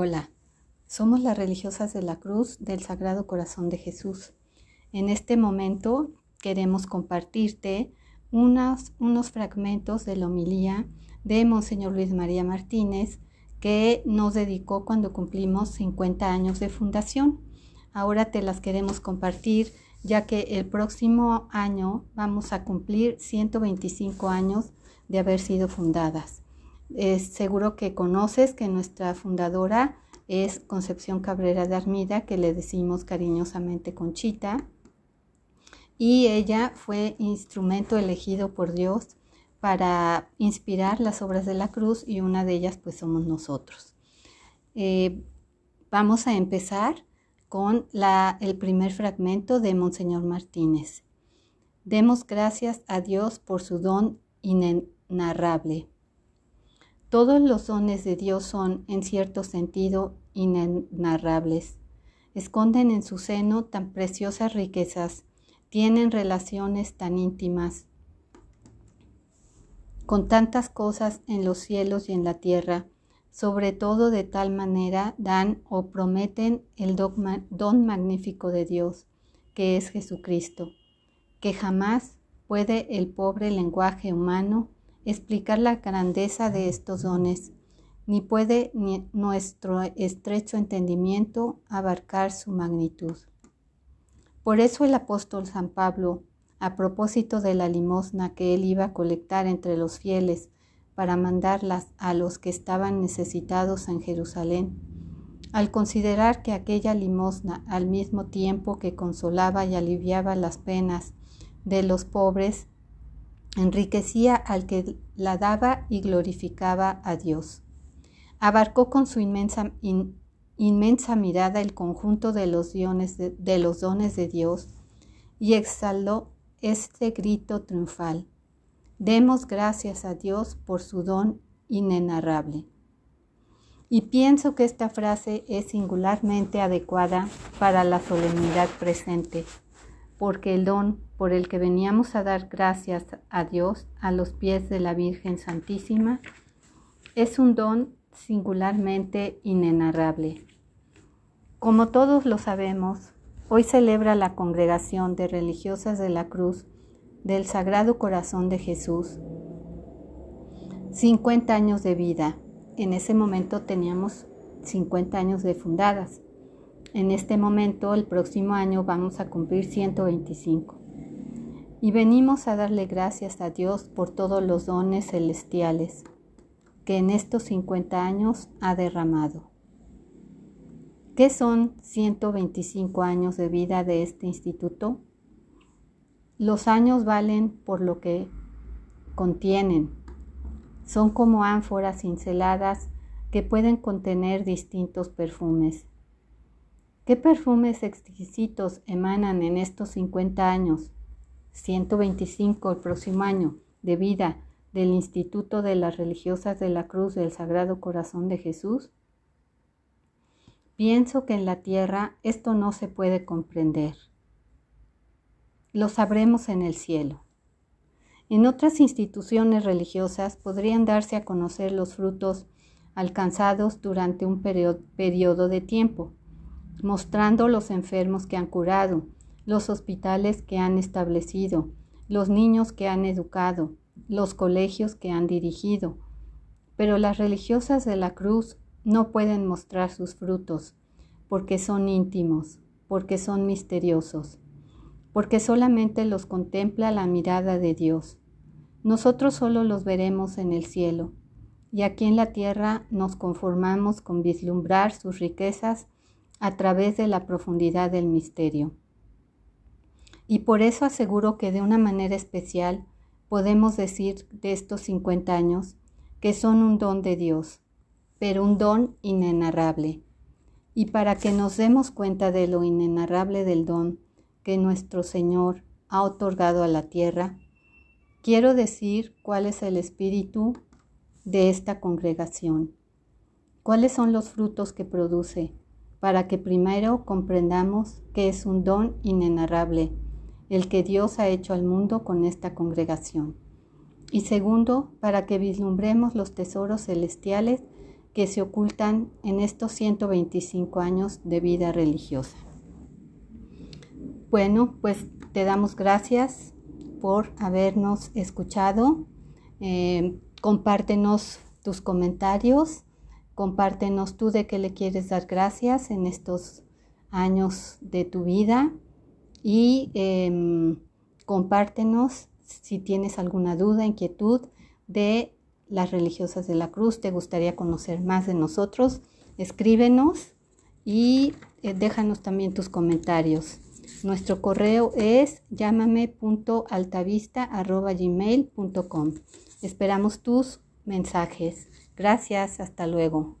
Hola, somos las religiosas de la Cruz del Sagrado Corazón de Jesús. En este momento queremos compartirte unos, fragmentos de la homilía de Monseñor Luis María Martínez que nos dedicó cuando cumplimos 50 años de fundación. Ahora te las queremos compartir ya que el próximo año vamos a cumplir 125 años de haber sido fundadas. Es seguro que conoces que nuestra fundadora es Concepción Cabrera de Armida, que le decimos cariñosamente Conchita, y ella fue instrumento elegido por Dios para inspirar las obras de la cruz y una de ellas pues somos nosotros. Eh, vamos a empezar con el primer fragmento de Monseñor Martínez. Demos gracias a Dios por su don inenarrable. Todos los dones de Dios son, en cierto sentido, inenarrables. Esconden en su seno tan preciosas riquezas, tienen relaciones tan íntimas, con tantas cosas en los cielos y en la tierra, sobre todo de tal manera dan o prometen el don magnífico de Dios, que es Jesucristo, que jamás puede el pobre lenguaje humano explicar la grandeza de estos dones, ni puede nuestro estrecho entendimiento abarcar su magnitud. Por eso el apóstol San Pablo, a propósito de la limosna que él iba a colectar entre los fieles, para mandarlas a los que estaban necesitados en Jerusalén. Al considerar que aquella limosna, al mismo tiempo que consolaba y aliviaba las penas de los pobres, enriquecía al que la daba y glorificaba a Dios. Abarcó con su inmensa, inmensa mirada el conjunto de los, de, de los dones de Dios y exhaló este grito triunfal. Demos gracias a Dios por su don inenarrable. Y pienso que esta frase es singularmente adecuada para la solemnidad presente, porque el don por el que veníamos a dar gracias a Dios a los pies de la Virgen Santísima es un don singularmente inenarrable. Como todos lo sabemos, hoy celebra la congregación de religiosas de la Cruz del Sagrado Corazón de Jesús. 50 años de vida. En ese momento teníamos 50 años de fundadas. En este momento, el próximo año, vamos a cumplir 125. Y venimos a darle gracias a Dios por todos los dones celestiales que en estos 50 años ha derramado. ¿Qué son 125 años de vida de este instituto? Los años valen por lo que contienen. Son como ánforas cinceladas que pueden contener distintos perfumes. ¿Qué perfumes exquisitos emanan en estos 50 años, 125 el próximo año, de vida del Instituto de las Religiosas de la Cruz del Sagrado Corazón de Jesús? Pienso que en la tierra esto no se puede comprender lo sabremos en el cielo. En otras instituciones religiosas podrían darse a conocer los frutos alcanzados durante un periodo de tiempo, mostrando los enfermos que han curado, los hospitales que han establecido, los niños que han educado, los colegios que han dirigido. Pero las religiosas de la cruz no pueden mostrar sus frutos, porque son íntimos, porque son misteriosos porque solamente los contempla la mirada de Dios. Nosotros solo los veremos en el cielo, y aquí en la tierra nos conformamos con vislumbrar sus riquezas a través de la profundidad del misterio. Y por eso aseguro que de una manera especial podemos decir de estos 50 años que son un don de Dios, pero un don inenarrable. Y para que nos demos cuenta de lo inenarrable del don, que nuestro Señor ha otorgado a la tierra, quiero decir cuál es el espíritu de esta congregación, cuáles son los frutos que produce, para que primero comprendamos que es un don inenarrable el que Dios ha hecho al mundo con esta congregación. Y segundo, para que vislumbremos los tesoros celestiales que se ocultan en estos 125 años de vida religiosa. Bueno, pues te damos gracias por habernos escuchado. Eh, compártenos tus comentarios, compártenos tú de qué le quieres dar gracias en estos años de tu vida y em, compártenos si tienes alguna duda, inquietud de las religiosas de la cruz, te gustaría conocer más de nosotros, escríbenos y eh, déjanos también tus comentarios. Nuestro correo es llámame.altavista.gmail.com. Esperamos tus mensajes. Gracias, hasta luego.